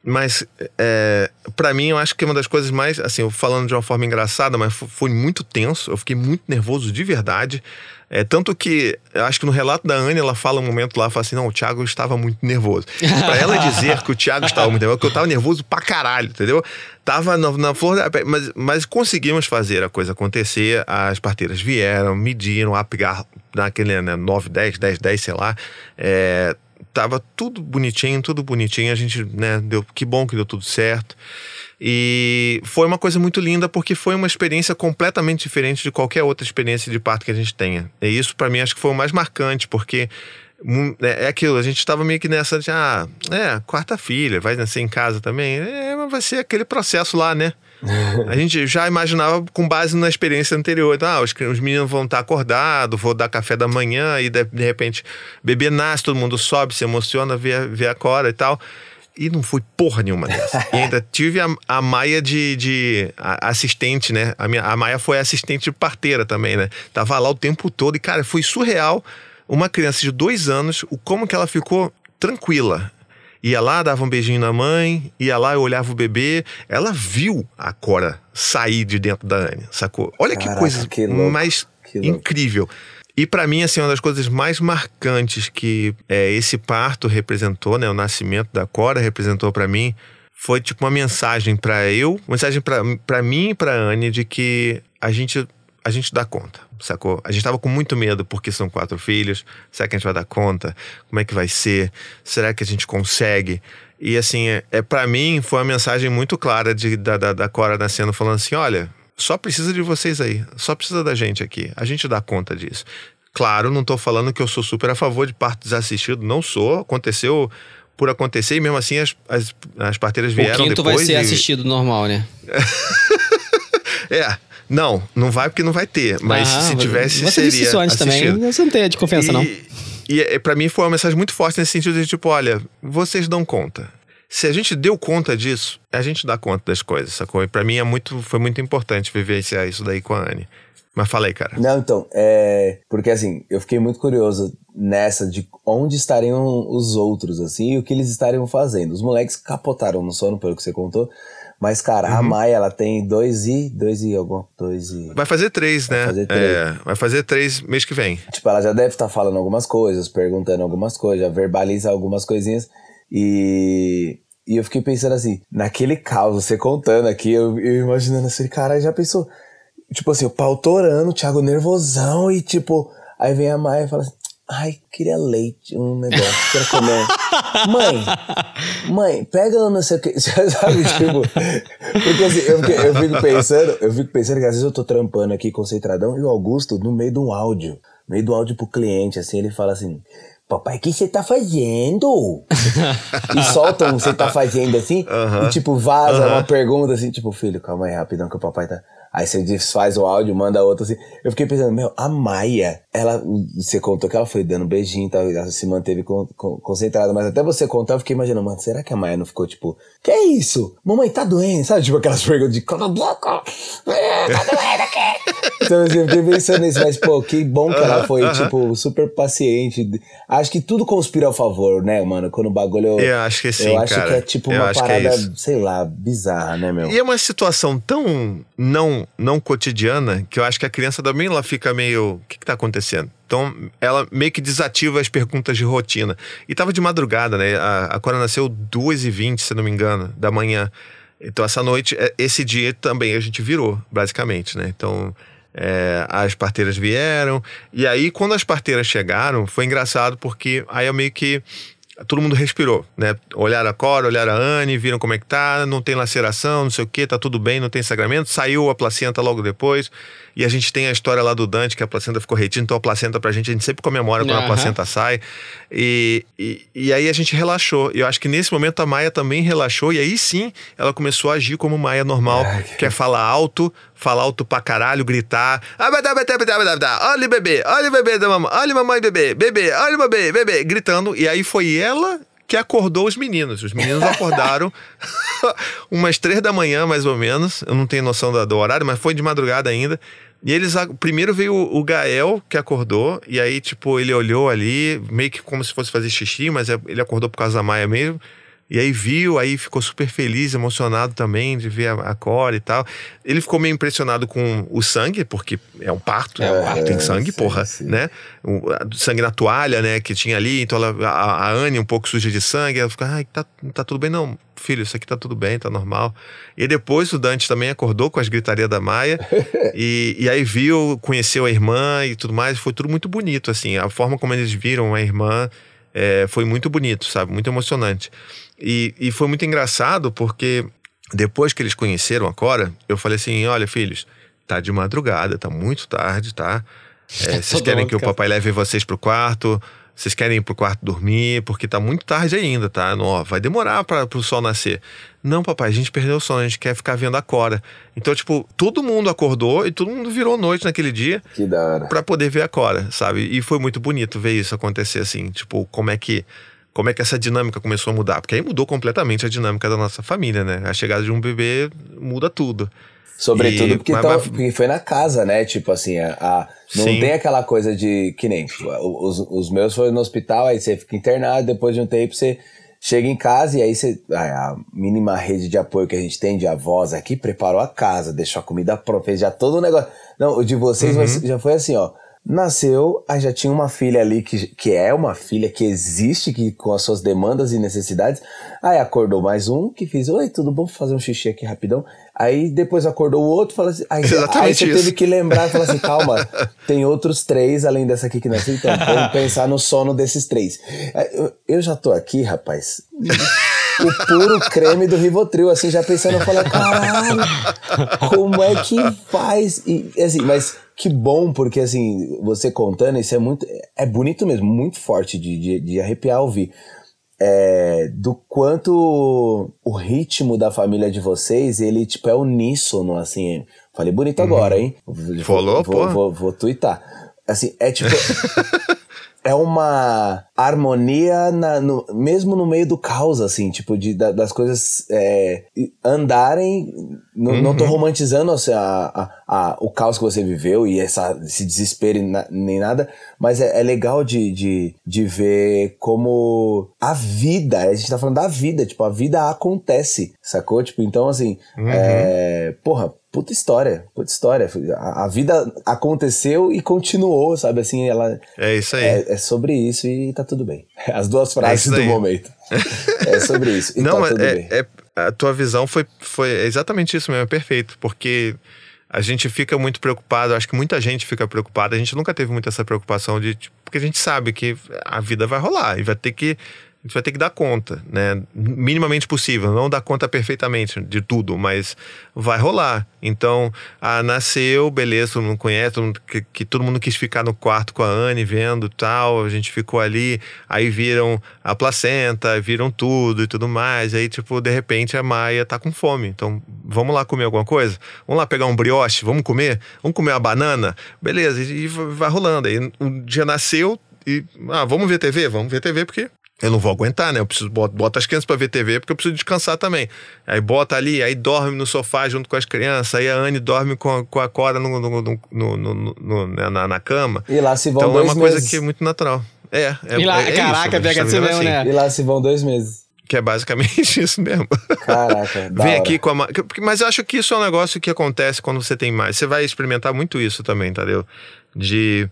Mas, é, para mim, eu acho que é uma das coisas mais, assim, falando de uma forma engraçada, mas fo- foi muito tenso, eu fiquei muito nervoso de verdade. É, tanto que, acho que no relato da Anne, ela fala um momento lá, fala assim, não, o Thiago estava muito nervoso. Pra ela dizer que o Thiago estava muito nervoso, porque eu tava nervoso pra caralho, entendeu? Tava na, na flor da... Mas, mas conseguimos fazer a coisa acontecer, as parteiras vieram, mediram, apigar naquele, né, 9, 10, 10, 10, sei lá, é, tava tudo bonitinho, tudo bonitinho. A gente, né, deu. Que bom que deu tudo certo. E foi uma coisa muito linda porque foi uma experiência completamente diferente de qualquer outra experiência de parto que a gente tenha. E isso, para mim, acho que foi o mais marcante, porque hum, é aquilo, a gente estava meio que nessa de, ah, é, quarta filha, vai nascer em casa também. É, vai ser aquele processo lá, né? A gente já imaginava com base na experiência anterior. Então, ah, os, os meninos vão estar acordados, vou dar café da manhã e de, de repente bebê nasce, todo mundo sobe, se emociona, vê, vê a Cora e tal. E não fui porra nenhuma dessa. e ainda tive a, a Maia de, de a, assistente, né? A, minha, a Maia foi assistente de parteira também, né? Tava lá o tempo todo e, cara, foi surreal. Uma criança de dois anos, o como que ela ficou tranquila. Ia lá, dava um beijinho na mãe, ia lá, eu olhava o bebê. Ela viu a Cora sair de dentro da Anne, sacou? Olha Caraca, que coisa que louco, mais que incrível. E para mim, assim, uma das coisas mais marcantes que é, esse parto representou, né? O nascimento da Cora representou para mim, foi tipo uma mensagem para eu, uma mensagem para mim e pra Anne de que a gente, a gente dá conta, sacou? A gente tava com muito medo porque são quatro filhos. Será que a gente vai dar conta? Como é que vai ser? Será que a gente consegue? E assim, é, é para mim foi uma mensagem muito clara de, da, da, da Cora nascendo, falando assim: olha, só precisa de vocês aí, só precisa da gente aqui. A gente dá conta disso. Claro, não tô falando que eu sou super a favor de parto desassistido, não sou. Aconteceu por acontecer e mesmo assim as, as, as parteiras vieram O quinto depois. vai ser e- assistido normal, né? É, não, não vai porque não vai ter. Mas Aham, se tivesse, Você seria disse isso antes assistido. também. Você não tem de confiança, e, não. E é, pra mim foi uma mensagem muito forte nesse sentido de tipo, olha, vocês dão conta. Se a gente deu conta disso, a gente dá conta das coisas, sacou? E pra mim é muito, foi muito importante vivenciar isso daí com a Anne. Mas falei, cara. Não, então, é. Porque assim, eu fiquei muito curioso nessa de onde estariam os outros, assim, e o que eles estariam fazendo. Os moleques capotaram no sono, pelo que você contou. Mas, cara, Uhum. a Maia, ela tem dois e. Dois e algum. Dois e. Vai fazer três, Vai né? fazer três. É, vai fazer três mês que vem. Tipo, ela já deve estar falando algumas coisas, perguntando algumas coisas, já verbaliza algumas coisinhas. E, e eu fiquei pensando assim, naquele caos, você contando aqui, eu, eu imaginando assim, cara, já pensou? Tipo assim, o pau torando, o Thiago nervosão e tipo, aí vem a Maia e fala assim, ai, queria leite, um negócio, quero comer. mãe, mãe, pega não sei o que, sabe, tipo, porque assim, eu, fico- eu fico pensando, eu fico pensando que às vezes eu tô trampando aqui concentradão e o Augusto, no meio de um áudio, no meio do áudio pro cliente, assim, ele fala assim, papai, o que você tá fazendo? e solta um você tá fazendo assim, e tipo, vaza uma pergunta assim, tipo, filho, calma aí, rapidão que o papai tá. Aí você desfaz o áudio, manda outro assim. Eu fiquei pensando, meu, a Maia, ela. Você contou que ela foi dando beijinho e tal, ela se manteve con- con- concentrada, mas até você contar, eu fiquei imaginando, mano, será que a Maia não ficou tipo, que é isso? Mamãe tá doendo, sabe? Tipo aquelas perguntas de boca, é, tá doendo aqui. Então assim, eu fiquei pensando nisso, mas pô, que bom que ela foi, tipo, super paciente. Acho que tudo conspira ao favor, né, mano? Quando o bagulho. Eu acho que sim, Eu acho cara. que é tipo Eu uma que é parada, isso. sei lá, bizarra, né, meu? E é uma situação tão não, não cotidiana que eu acho que a criança também ela fica meio. O que, que tá acontecendo? Então, ela meio que desativa as perguntas de rotina. E tava de madrugada, né? A, a Cora nasceu 2h20, se não me engano, da manhã. Então, essa noite, é, esse dia também a gente virou, basicamente, né? Então, é, as parteiras vieram. E aí, quando as parteiras chegaram, foi engraçado porque aí eu meio que todo mundo respirou, né? Olharam a Cora, olharam a Anne, viram como é que tá, não tem laceração, não sei o que, tá tudo bem, não tem sangramento. Saiu a placenta logo depois. E a gente tem a história lá do Dante, que a placenta ficou retida, então a placenta pra gente, a gente sempre comemora quando a Aham. placenta sai. E, e, e aí a gente relaxou. E eu acho que nesse momento a Maia também relaxou, e aí sim ela começou a agir como Maia normal, que é falar alto, falar alto pra caralho, gritar. "Ah, vai dar, vai dar, vai dar, vai dar, vai dar. Olha o bebê, olha o bebê da mamãe, olha a mamãe bebê, bebê, olha o bebê, bebê, gritando. E aí foi ela que acordou os meninos. Os meninos acordaram umas três da manhã, mais ou menos. Eu não tenho noção do, do horário, mas foi de madrugada ainda. E eles. Primeiro veio o, o Gael, que acordou, e aí, tipo, ele olhou ali, meio que como se fosse fazer xixi, mas é- ele acordou por causa da Maia mesmo. E aí viu, aí ficou super feliz, emocionado também de ver a, a e tal. Ele ficou meio impressionado com o sangue, porque é um parto, é um parto em sangue, sim, porra, sim. né? O a- sangue na toalha, né, que tinha ali. Então ela, a, a Anne um pouco suja de sangue, ela fica, ai, tá, tá tudo bem? Não, filho, isso aqui tá tudo bem, tá normal. E depois o Dante também acordou com as gritarias da Maia. e, e aí viu, conheceu a irmã e tudo mais. Foi tudo muito bonito, assim. A forma como eles viram a irmã é, foi muito bonito, sabe? Muito emocionante. E, e foi muito engraçado porque depois que eles conheceram a Cora, eu falei assim: olha, filhos, tá de madrugada, tá muito tarde, tá? É, vocês Todo querem que o papai leve vocês pro quarto? vocês querem ir pro quarto dormir, porque tá muito tarde ainda, tá? Não, ó, vai demorar para pro sol nascer. Não, papai, a gente perdeu o sono, a gente quer ficar vendo a Cora. Então, tipo, todo mundo acordou e todo mundo virou noite naquele dia. Que da hora. Pra poder ver a Cora, sabe? E foi muito bonito ver isso acontecer assim, tipo, como é que como é que essa dinâmica começou a mudar? Porque aí mudou completamente a dinâmica da nossa família, né? A chegada de um bebê muda tudo. Sobretudo e, porque, mas, porque, foi na casa, né? Tipo assim, a, a não sim. tem aquela coisa de que nem tipo, os, os meus foram no hospital, aí você fica internado, depois de um tempo você chega em casa e aí você. A mínima rede de apoio que a gente tem de avós aqui preparou a casa, deixou a comida pronta, fez já todo o negócio. Não, o de vocês uhum. já foi assim, ó. Nasceu, aí já tinha uma filha ali que, que é uma filha que existe, que com as suas demandas e necessidades. Aí acordou mais um que fez: Oi, tudo bom? Vou fazer um xixi aqui rapidão. Aí depois acordou o outro, fala assim, aí, aí você teve que lembrar e falar assim, calma, tem outros três além dessa aqui que nasceu, então vamos pensar no sono desses três. Eu, eu já tô aqui, rapaz, o puro creme do Rivotril, assim, já pensando, eu falo, caralho, como é que faz? E, assim, mas que bom, porque assim, você contando, isso é muito, é bonito mesmo, muito forte de, de, de arrepiar ouvir é, do quanto o ritmo da família de vocês, ele tipo é uníssono, assim. Falei bonito uhum. agora, hein? Falou, vou, vou, vou, vou twittar. Assim, é tipo. é uma harmonia na, no, mesmo no meio do caos, assim, tipo, de, da, das coisas é, andarem. Uhum. Não tô uhum. romantizando assim, a, a, a, o caos que você viveu e essa, esse desespero nem nada, mas é, é, legal de, de, de ver como a vida, a gente tá falando da vida, tipo, a vida acontece, sacou? Tipo, então, assim, uhum. é, porra, puta história, puta história. A, a, vida aconteceu e continuou, sabe? Assim, ela. É isso aí. É, é sobre isso e tá tudo bem. As duas frases é do momento. é sobre isso. E Não, tá tudo é, bem. É, a tua visão foi, foi exatamente isso mesmo, é perfeito. Porque a gente fica muito preocupado, acho que muita gente fica preocupada. A gente nunca teve muito essa preocupação de. Tipo, porque a gente sabe que a vida vai rolar e vai ter que gente vai ter que dar conta, né? Minimamente possível, não dar conta perfeitamente de tudo, mas vai rolar. Então, ah, nasceu, beleza, todo mundo conhece, todo mundo, que, que, todo mundo quis ficar no quarto com a Anne vendo tal, a gente ficou ali, aí viram a placenta, viram tudo e tudo mais, aí tipo, de repente a Maia tá com fome, então vamos lá comer alguma coisa? Vamos lá pegar um brioche, vamos comer? Vamos comer uma banana? Beleza, e, e vai rolando. Aí um dia nasceu, e ah, vamos ver TV? Vamos ver TV porque eu não vou aguentar, né? Eu preciso botar as crianças para ver TV porque eu preciso descansar também. Aí bota ali, aí dorme no sofá junto com as crianças, aí a Anne dorme com a, com a Cora no, no, no, no né, na, na, cama. E lá se vão então dois é uma meses. coisa que é muito natural. É, é, e lá, é, é caraca, pega assim mesmo, né? E lá se vão dois meses. Que é basicamente isso mesmo. Caraca, Vem aqui com a. Mas eu acho que isso é um negócio que acontece quando você tem mais. Você vai experimentar muito isso também, entendeu? De.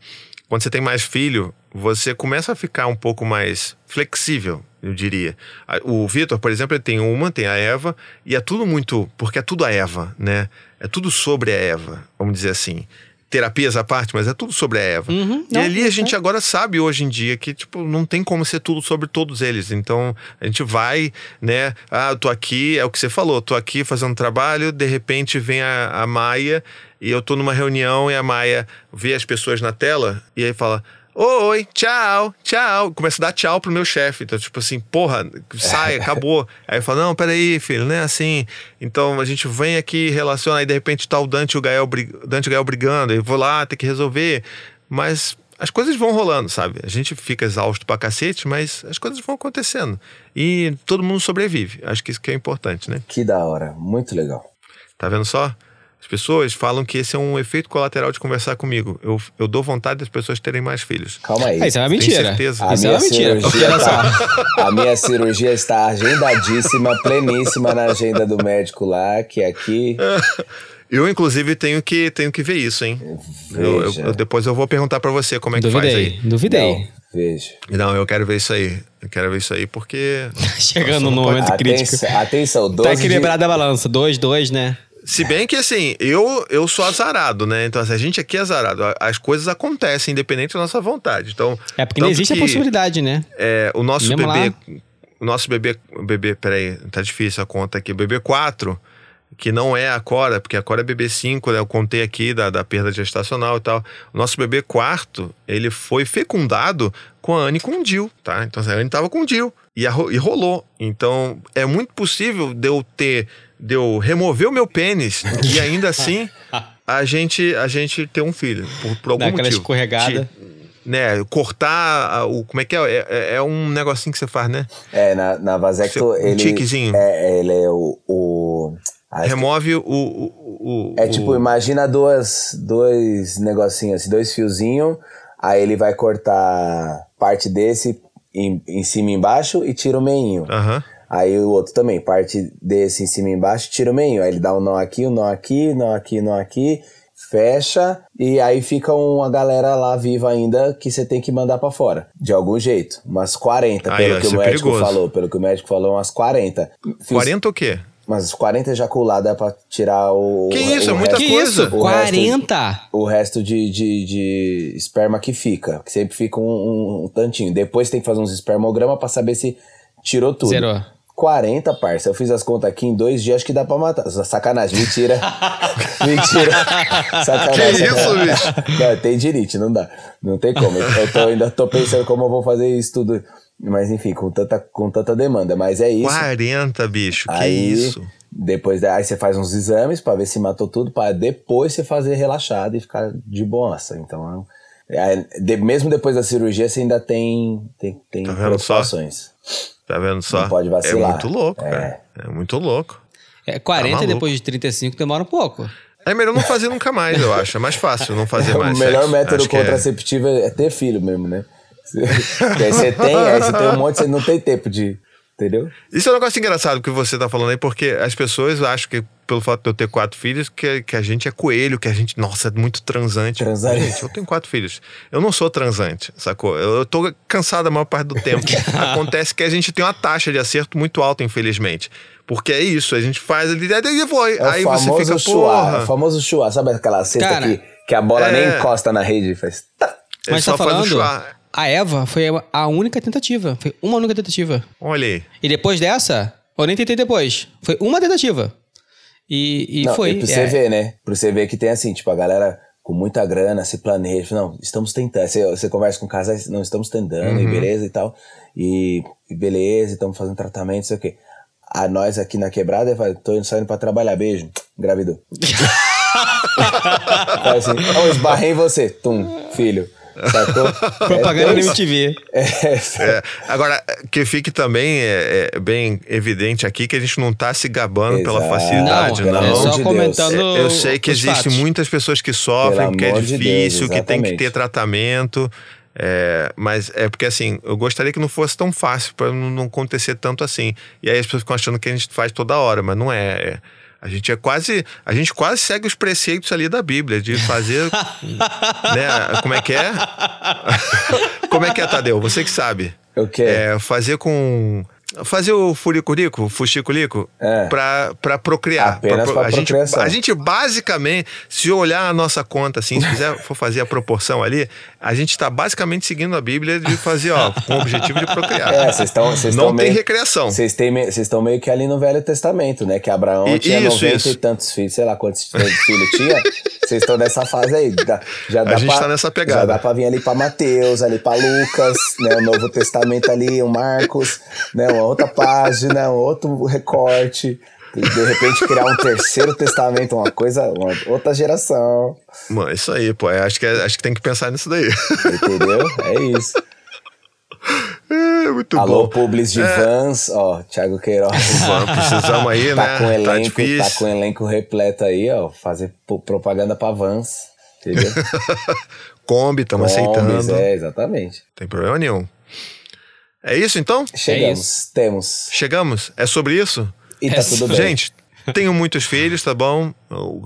Quando você tem mais filho, você começa a ficar um pouco mais flexível, eu diria. O Vitor, por exemplo, ele tem uma, tem a Eva, e é tudo muito. Porque é tudo a Eva, né? É tudo sobre a Eva, vamos dizer assim. Terapias à parte, mas é tudo sobre a Eva. Uhum, e ali a gente agora sabe hoje em dia que, tipo, não tem como ser tudo sobre todos eles. Então, a gente vai, né? Ah, eu tô aqui, é o que você falou, tô aqui fazendo trabalho, de repente vem a, a Maia e eu tô numa reunião e a Maia vê as pessoas na tela e aí fala Oi, tchau, tchau. Começa a dar tchau pro meu chefe. Então, tipo assim, porra, sai, acabou. Aí eu falo, não, peraí, filho, não é assim. Então a gente vem aqui, relaciona, aí de repente tá o Dante e o Gael, Dante e o Gael brigando, eu vou lá, ter que resolver. Mas as coisas vão rolando, sabe? A gente fica exausto pra cacete, mas as coisas vão acontecendo. E todo mundo sobrevive. Acho que isso que é importante, né? Que da hora, muito legal. Tá vendo só? As pessoas falam que esse é um efeito colateral de conversar comigo. Eu, eu dou vontade das pessoas terem mais filhos. Calma aí. Isso é uma mentira. Tenho certeza. A Isso minha é uma mentira. cirurgia tá, a minha cirurgia está agendadíssima, pleníssima na agenda do médico lá, que aqui. Eu, inclusive, tenho que, tenho que ver isso, hein? Eu, eu, eu, depois eu vou perguntar para você como é que duvidei, faz aí. Duvidei. Não, veja. Não, eu quero ver isso aí. Eu quero ver isso aí porque. Chegando no momento crítico. Atenção, atenção 12 Tá equilibrada de... a balança. Dois, dois, né? Se bem que, assim, eu, eu sou azarado, né? Então, assim, a gente aqui é azarado. As coisas acontecem independente da nossa vontade. Então, é porque não existe que, a possibilidade, né? É, o nosso Mesmo bebê. Lá. O nosso bebê. Bebê, peraí, tá difícil a conta aqui. O bebê 4, que não é a Cora, porque a Cora é bebê 5, né? Eu contei aqui da, da perda gestacional e tal. O nosso bebê quarto, ele foi fecundado com a Anne com o Jill, tá? Então a Anne tava com o Jill e, a, e rolou. Então é muito possível de eu ter, de eu remover o meu pênis e ainda assim a gente, a gente ter um filho, por, por algum Dá motivo. escorregada. Ti- né, cortar a- o. Como é que é? É, é- é um negocinho que você faz, né? É, na, na vasecto, Um ele. tiquezinho. É, ele é o. o acho que- Remove o. o, o é o- tipo, imagina duas, dois negocinhos, assim, dois fiozinhos, aí ele vai cortar parte desse em, em cima e embaixo e tira o meinho. Aham. Aí o outro também, parte desse em cima e embaixo, tira o meinho. Aí ele dá um nó aqui, um nó aqui, nó aqui, nó aqui, fecha, e aí fica uma galera lá viva ainda que você tem que mandar pra fora. De algum jeito. Umas 40, Aí, pelo ó, que o é médico perigoso. falou. Pelo que o médico falou, umas 40. Fiz 40 o quê? Umas 40 ejaculadas é pra tirar o. Que o, isso, é o muita Que resto, coisa. isso? O resto- 40? o resto de, de, de esperma que fica. Que sempre fica um, um- um tantinho. Depois tem que fazer uns espermogramas pra saber se tirou tudo. Zerou. 40, parça. Eu fiz as contas aqui em dois dias, acho que dá pra matar. Sacanagem, mentira. mentira. Sacanagem. Que isso, bicho? Não, tem dirite, não dá. Não tem como. Eu tô, ainda tô pensando como eu vou fazer isso tudo. Mas enfim, com tanta, com tanta demanda. Mas é isso. 40, bicho. Que Aí, isso? Depois aí você faz uns exames pra ver se matou tudo, pra depois você fazer relaxado e ficar de boaça. Então, é, de- mesmo depois da cirurgia, você ainda tem, tem, tem Tá vendo só? Tá vendo só? Não pode vacilar. É muito louco, É. cara. É muito louco. É, 40 Tá depois de 35 demora um pouco. É melhor não fazer nunca mais, eu acho. É mais fácil não fazer mais. o melhor sexo. método Acho é- contraceptivo é... ter filho mesmo, né? Porque aí você tem, aí você tem um monte, você não tem tempo de. Entendeu? Isso é um negócio engraçado que você tá falando aí, porque as pessoas acham que, pelo fato de eu ter quatro filhos, que, que a gente é coelho, que a gente, nossa, é muito transante. Transante. Gente, eu tenho quatro filhos. Eu não sou transante, sacou? Eu, eu tô cansado a maior parte do tempo. Acontece que a gente tem uma taxa de acerto muito alta, infelizmente. Porque é isso, a gente faz ali, aí foi. É o aí você famoso fica, chuá. É o famoso chuá. Sabe aquela cesta Cara, que, que a bola é. nem encosta na rede e faz. tá? Ele Mas só tá faz o falando. A Eva foi a única tentativa. Foi uma única tentativa. Olha aí. E depois dessa, eu nem tentei depois. Foi uma tentativa. E, e Não, foi. E pra é. você ver, né? Pra você ver que tem assim, tipo, a galera com muita grana se planeja. Não, estamos tentando. Você, você conversa com casais, não, estamos tentando, Uhum. e beleza e tal. E, e beleza, estamos fazendo tratamento, não sei o quê. A nós aqui na quebrada, fala, tô indo saindo pra trabalhar, beijo, engravidou. Fala assim, oh, esbarrei em você, tum, filho. Sacou? Propaganda é, no isso. MTV. É, É, agora, que fique também é, é, bem evidente aqui que a gente não tá se gabando pela Exato. facilidade, Não, não. é só de comentando. Deus. Eu sei que existem muitas pessoas que sofrem, Pelo que é amor de difícil, Deus, que tem que ter tratamento. é, mas é porque assim, eu gostaria que não fosse tão fácil para não, não acontecer tanto assim. E aí as pessoas ficam achando que a gente faz toda hora, mas não é. é. A gente é quase. A gente quase segue os preceitos ali da Bíblia, de fazer. né? Como é que é? Como é que é, Tadeu? Você que sabe. O quê? É, fazer com. Fazer o furicurico, o fuxicurico, É. pra, pra procriar. Apenas pra a gente, a gente basicamente, se olhar a nossa conta assim, se quiser for fazer a proporção ali, a gente tá basicamente seguindo a Bíblia de fazer, ó, com o objetivo de procriar. É, vocês estão. Não tem recreação. Vocês estão meio que ali no Velho Testamento, né? Que Abraão E- tinha isso, 90 isso. e tantos filhos, sei lá quantos filhos tinha. Vocês estão nessa fase aí. Dá- já dá gente pra, tá nessa pegada. Já dá pra vir ali pra Mateus, ali pra Lucas, né? O Novo Testamento ali, o Marcos, né? Uma outra página, um outro recorte. E de repente criar um terceiro testamento, uma coisa, uma outra geração. Mano, isso aí, pô. é, Acho que, é- acho que tem que pensar nisso daí. Entendeu? É isso. É, muito Alô, bom. Publis de Vans, ó, Thiago Queiroz. Vamos, precisamos aí, tá né? com tá elenco, tá, difícil. com elenco repleto aí, ó, fazer propaganda pra Vans, entendeu? Kombi, estamos aceitando. É, exatamente. Tem problema nenhum. É isso então? Chegamos, temos. Chegamos? É sobre isso? E tá É, tudo bem. Gente, tenham muitos filhos, tá bom?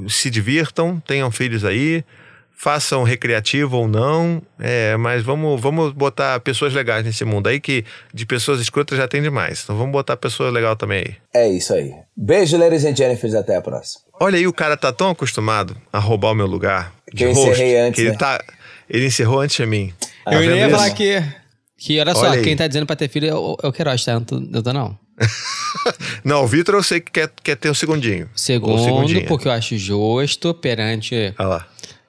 Se divirtam, tenham filhos aí. Façam recreativo ou não, é, mas vamos, vamos botar pessoas legais nesse mundo aí, que de pessoas escrotas já tem demais. Então vamos botar pessoas legais também aí. É isso aí. Beijo, ladies and Jennifer, até a próxima. Olha aí, o cara tá tão acostumado a roubar o meu lugar de Que eu host, encerrei antes, que ele né? tá. Ele encerrou antes de mim. Tá eu nem ia isso? falar que. Que olha só, aí. quem tá dizendo pra ter filho é o, é o Queiroz, tá? Não tô, não tô não. Não, o Vitor eu sei que quer, quer ter o segundinho. Segundo, porque eu acho justo perante Olha lá.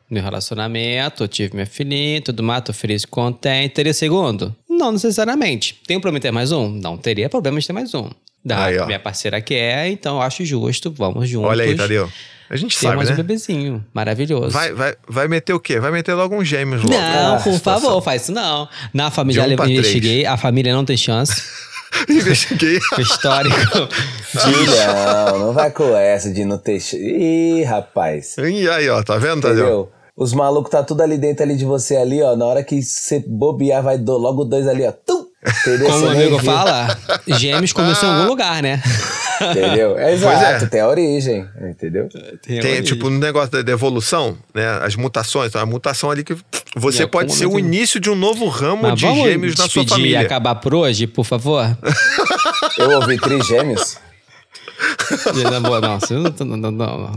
meu relacionamento, eu tive minha filhinha, tudo mais, tô feliz com contente. Teria segundo? Não necessariamente. Tem problema em ter mais um? Não teria problema de ter mais um. Da Aí, minha parceira quer, então eu acho justo, vamos juntos. Olha aí, Tadeu. A gente Ter sabe, mais um né? bebezinho. Maravilhoso. Vai, vai, vai meter o quê? Vai meter logo um gêmeos logo. Não, por situação. favor, faz isso não. Na família um investiguei, a família não tem chance. Investiguei. Histórico. Filhão, não vai com essa de não ter. Ih, rapaz. E aí, ó, tá vendo, Tadeu? Entendeu? Os malucos tá tudo ali dentro ali de você ali, ó. Na hora que você bobear, vai do- logo dois ali, ó. Tum! Entendeu? Como o amigo fala, gêmeos começou em algum lugar, né? Entendeu? Exato, é. tem a origem, entendeu? Tem, tipo, no negócio da, da evolução, né? As mutações. Então, a mutação ali que você Em pode ser o momento- início de um novo ramo Mas de vamos gêmeos na sua e família. acabar por hoje, por favor? Eu ouvi trigêmeos. Não, boa, não, não, não, não.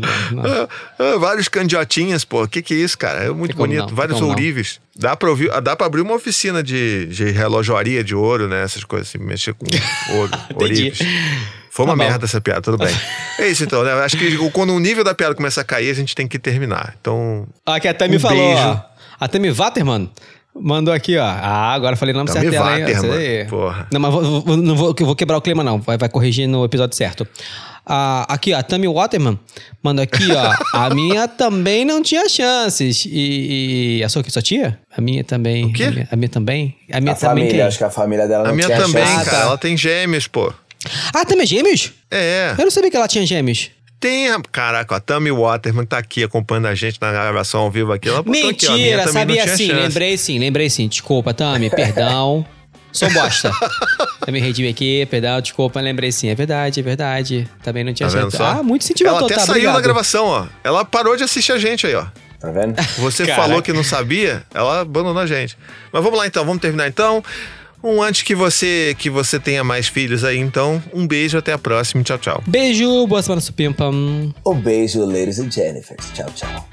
Ah, ah, vários candiotinhas, pô. O que, que é isso, cara? É muito bonito. vários ourives. Dá pra, ouvir, dá pra abrir uma oficina de, de relojoaria de ouro, né? Essas coisas assim, mexer com ouro, ourives. Foi uma Tá merda essa piada, tudo bem. É isso então, né? Acho que quando o nível da piada começa a cair, a gente tem que terminar. Então, Aqui a Tami Um falou, beijo. ó. A Tami Waterman mandou aqui, ó. Ah, agora falei o nome certo dela, hein? Aí. porra. Não, mas vou, vou- não vou, eu vou quebrar o clima, não. Vai, vai corrigir no episódio certo. Ah, aqui, ó, a Tami Waterman mandou aqui, ó. a minha também não tinha chances. E, e a sua, sua tia? A minha também. O quê? A minha, a minha também. A minha A também família, acho que a família dela não a minha tinha também, chance. cara. tá. Ela tem gêmeos, pô. Ah, também é gêmeos? É. Eu não sabia que ela tinha gêmeos. Tem, a- caraca, a Tammy Waterman tá aqui acompanhando a gente na gravação ao vivo aqui. Ela botou aqui, ó, Mentira, sabia sim, chance. lembrei sim, lembrei sim. Desculpa, Tami, perdão. Sou bosta. Também redimi aqui, perdão, desculpa, lembrei sim. É verdade, é verdade. Também não tinha Tá só? Ah, muito sentimental, Ela até tá? saiu Obrigado. da gravação, ó. Ela parou de assistir a gente aí, ó. Tá vendo? Você Caraca. falou que não sabia, ela abandonou a gente. Mas vamos lá então, vamos terminar então um antes que você que você tenha mais filhos aí. Então, um beijo, até a próxima. Tchau, tchau. Beijo, boa semana, Supimpa. Um beijo, ladies and Jennifer. Tchau, tchau.